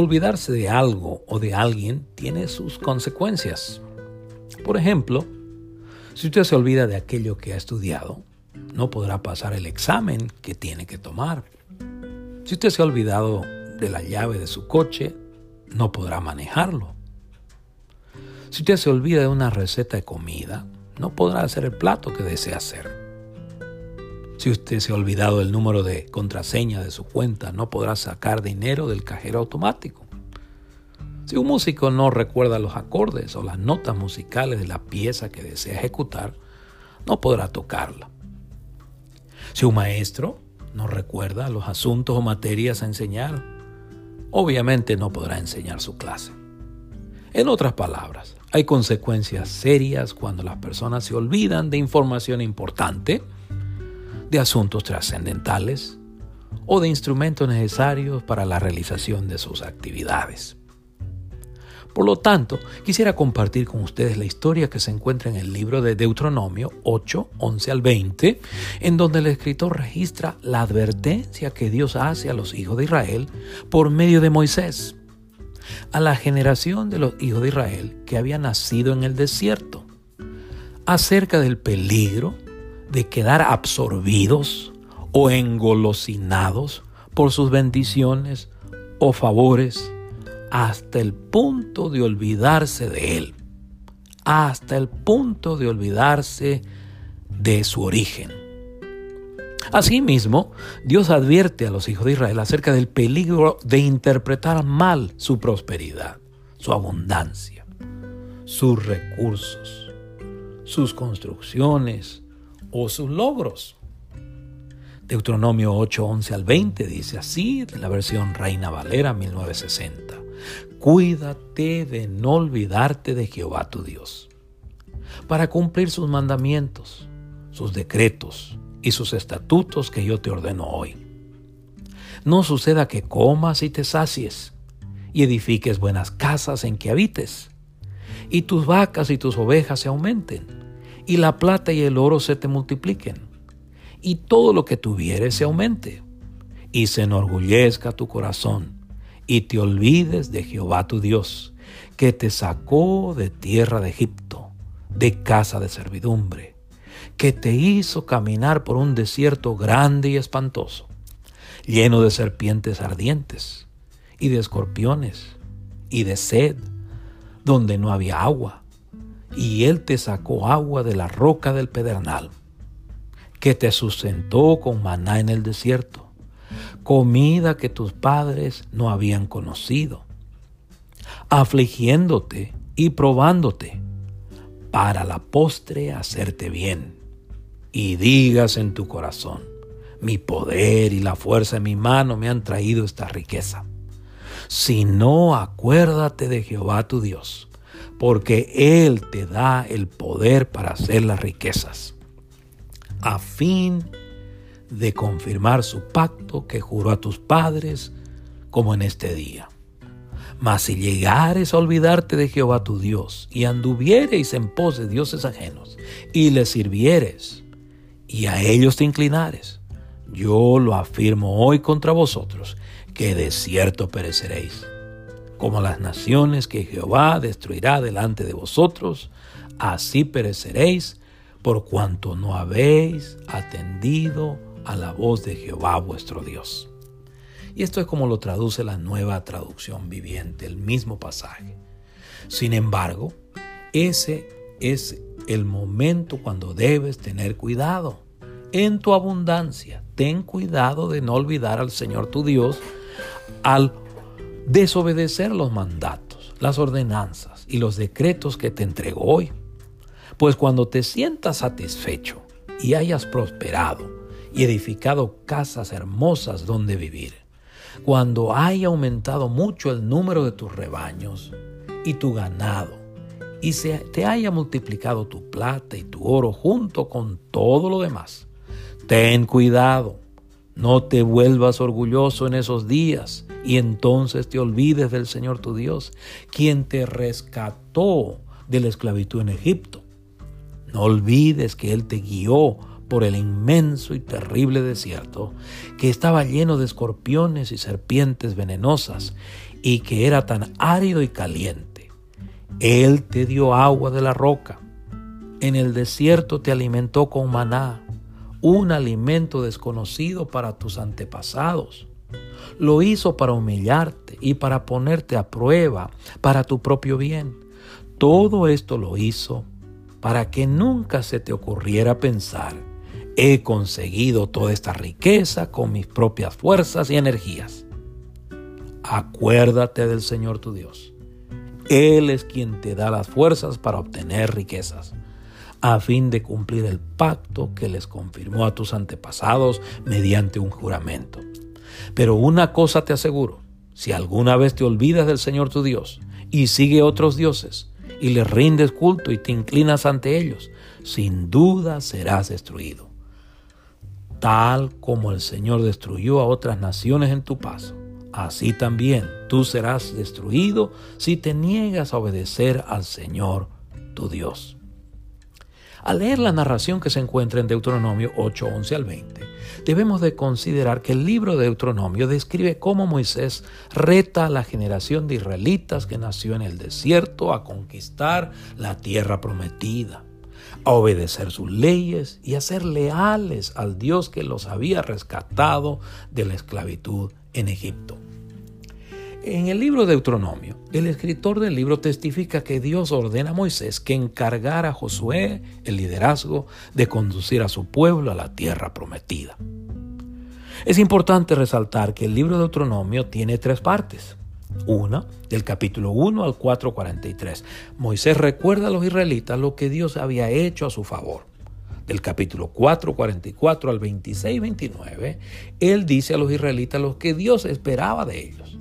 Olvidarse de algo o de alguien tiene sus consecuencias. Por ejemplo, si usted se olvida de aquello que ha estudiado, no podrá pasar el examen que tiene que tomar. Si usted se ha olvidado de la llave de su coche, no podrá manejarlo. Si usted se olvida de una receta de comida, no podrá hacer el plato que desea hacer. Si usted se ha olvidado del número de contraseña de su cuenta, no podrá sacar dinero del cajero automático. Si un músico no recuerda los acordes o las notas musicales de la pieza que desea ejecutar, no podrá tocarla. Si un maestro no recuerda los asuntos o materias a enseñar, obviamente no podrá enseñar su clase. En otras palabras, hay consecuencias serias cuando las personas se olvidan de información importante, de asuntos trascendentales o de instrumentos necesarios para la realización de sus actividades. Por lo tanto, quisiera compartir con ustedes la historia que se encuentra en el libro de Deuteronomio 8, 11 al 20, en donde el escritor registra la advertencia que Dios hace a los hijos de Israel por medio de Moisés, a la generación de los hijos de Israel que había nacido en el desierto, acerca del peligro de quedar absorbidos o engolosinados por sus bendiciones o favores hasta el punto de olvidarse de Él, hasta el punto de olvidarse de su origen. Asimismo, Dios advierte a los hijos de Israel acerca del peligro de interpretar mal su prosperidad, su abundancia, sus recursos, sus construcciones o sus logros. Deuteronomio 8, 11 al 20 dice así, en la versión Reina Valera 1960. Cuídate de no olvidarte de Jehová tu Dios, para cumplir sus mandamientos, sus decretos y sus estatutos que yo te ordeno hoy. No suceda que comas y te sacies, y edifiques buenas casas en que habites, y tus vacas y tus ovejas se aumenten, y la plata y el oro se te multipliquen, y todo lo que tuvieres se aumente, y se enorgullezca tu corazón y te olvides de Jehová tu Dios, que te sacó de tierra de Egipto, de casa de servidumbre, que te hizo caminar por un desierto grande y espantoso, lleno de serpientes ardientes y de escorpiones y de sed, donde no había agua, y él te sacó agua de la roca del pedernal, que te sustentó con maná en el desierto comida que tus padres no habían conocido, afligiéndote y probándote, para la postre hacerte bien. Y digas en tu corazón, mi poder y la fuerza de mi mano me han traído esta riqueza. Si no, acuérdate de Jehová tu Dios, porque Él te da el poder para hacer las riquezas, a fin de confirmar su pacto que juró a tus padres, como en este día. Mas si llegares a olvidarte de Jehová tu Dios, y anduviereis en pos de dioses ajenos, y les sirvieres, y a ellos te inclinares, yo lo afirmo hoy contra vosotros, que de cierto pereceréis. Como las naciones que Jehová destruirá delante de vosotros, así pereceréis, por cuanto no habéis atendido a la voz de Jehová vuestro Dios. Y esto es como lo traduce la nueva traducción viviente, el mismo pasaje. Sin embargo, ese es el momento cuando debes tener cuidado. En tu abundancia, ten cuidado de no olvidar al Señor tu Dios al desobedecer los mandatos, las ordenanzas y los decretos que te entregó hoy. Pues cuando te sientas satisfecho y hayas prosperado, y edificado casas hermosas donde vivir. Cuando haya aumentado mucho el número de tus rebaños y tu ganado, y se te haya multiplicado tu plata y tu oro junto con todo lo demás, ten cuidado, no te vuelvas orgulloso en esos días y entonces te olvides del Señor tu Dios, quien te rescató de la esclavitud en Egipto. No olvides que Él te guió por el inmenso y terrible desierto, que estaba lleno de escorpiones y serpientes venenosas, y que era tan árido y caliente. Él te dio agua de la roca. En el desierto te alimentó con maná, un alimento desconocido para tus antepasados. Lo hizo para humillarte y para ponerte a prueba para tu propio bien. Todo esto lo hizo para que nunca se te ocurriera pensar, he conseguido toda esta riqueza con mis propias fuerzas y energías. Acuérdate del Señor tu Dios. Él es quien te da las fuerzas para obtener riquezas, a fin de cumplir el pacto que les confirmó a tus antepasados mediante un juramento. Pero una cosa te aseguro, si alguna vez te olvidas del Señor tu Dios y sigue otros dioses y les rindes culto y te inclinas ante ellos, sin duda serás destruido. Tal como el Señor destruyó a otras naciones en tu paso, así también tú serás destruido si te niegas a obedecer al Señor tu Dios. Al leer la narración que se encuentra en Deuteronomio 8, 11 al 20, debemos de considerar que el libro de Deuteronomio describe cómo Moisés reta a la generación de israelitas que nació en el desierto a conquistar la tierra prometida, a obedecer sus leyes y a ser leales al Dios que los había rescatado de la esclavitud en Egipto. En el libro de Deuteronomio, el escritor del libro testifica que Dios ordena a Moisés que encargara a Josué el liderazgo de conducir a su pueblo a la tierra prometida. Es importante resaltar que el libro de Deuteronomio tiene tres partes. Una, del capítulo 1 al 4.43. Moisés recuerda a los israelitas lo que Dios había hecho a su favor. Del capítulo 4.44 al 26.29, él dice a los israelitas lo que Dios esperaba de ellos.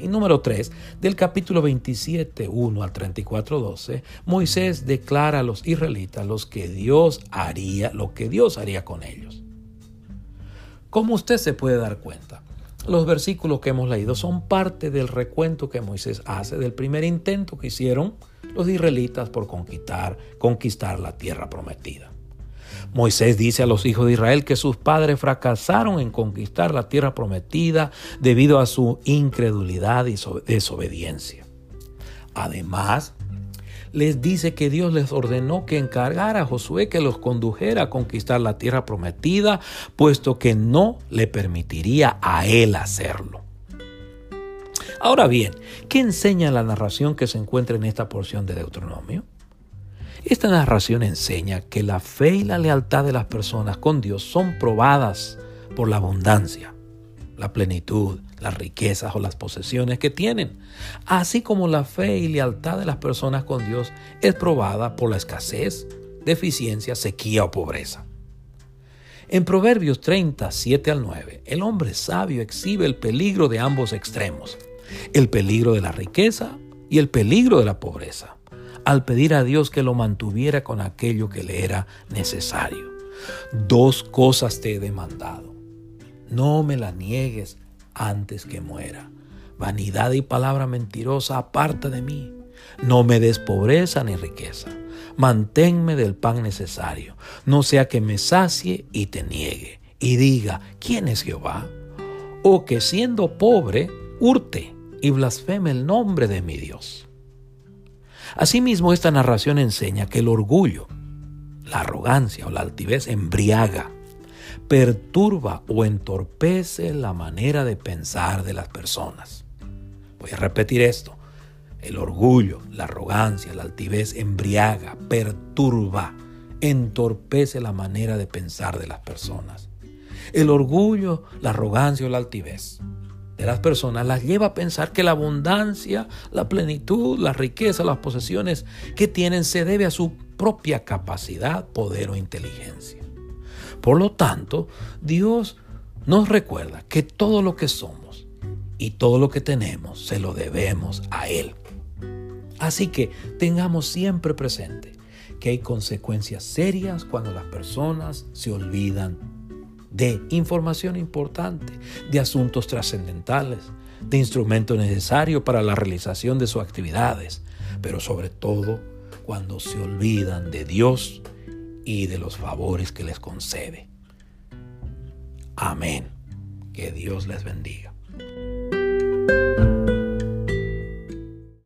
Y número 3, del capítulo 27, 1 al 34, 12, Moisés declara a los israelitas los que Dios haría, lo que Dios haría con ellos. Como usted se puede dar cuenta, los versículos que hemos leído son parte del recuento que Moisés hace del primer intento que hicieron los israelitas por conquistar, conquistar la tierra prometida. Moisés dice a los hijos de Israel que sus padres fracasaron en conquistar la tierra prometida debido a su incredulidad y desobediencia. Además, les dice que Dios les ordenó que encargara a Josué que los condujera a conquistar la tierra prometida, puesto que no le permitiría a él hacerlo. Ahora bien, ¿qué enseña la narración que se encuentra en esta porción de Deuteronomio? Esta narración enseña que la fe y la lealtad de las personas con Dios son probadas por la abundancia, la plenitud, las riquezas o las posesiones que tienen, así como la fe y lealtad de las personas con Dios es probada por la escasez, deficiencia, sequía o pobreza. En Proverbios 30, 7 al 9, el hombre sabio exhibe el peligro de ambos extremos, el peligro de la riqueza y el peligro de la pobreza al pedir a Dios que lo mantuviera con aquello que le era necesario. Dos cosas te he demandado. No me la niegues antes que muera. Vanidad y palabra mentirosa aparta de mí. No me des pobreza ni riqueza. Manténme del pan necesario, no sea que me sacie y te niegue, y diga, ¿quién es Jehová? O que siendo pobre, hurte y blasfeme el nombre de mi Dios. Asimismo, esta narración enseña que el orgullo, la arrogancia o la altivez embriaga, perturba o entorpece la manera de pensar de las personas. Voy a repetir esto. El orgullo, la arrogancia, la altivez embriaga, perturba, entorpece la manera de pensar de las personas. El orgullo, la arrogancia o la altivez de las personas las lleva a pensar que la abundancia, la plenitud, la riqueza, las posesiones que tienen se debe a su propia capacidad, poder o inteligencia. Por lo tanto, Dios nos recuerda que todo lo que somos y todo lo que tenemos se lo debemos a Él. Así que tengamos siempre presente que hay consecuencias serias cuando las personas se olvidan de información importante, de asuntos trascendentales, de instrumentos necesarios para la realización de sus actividades, pero sobre todo cuando se olvidan de Dios y de los favores que les concede. Amén. Que Dios les bendiga.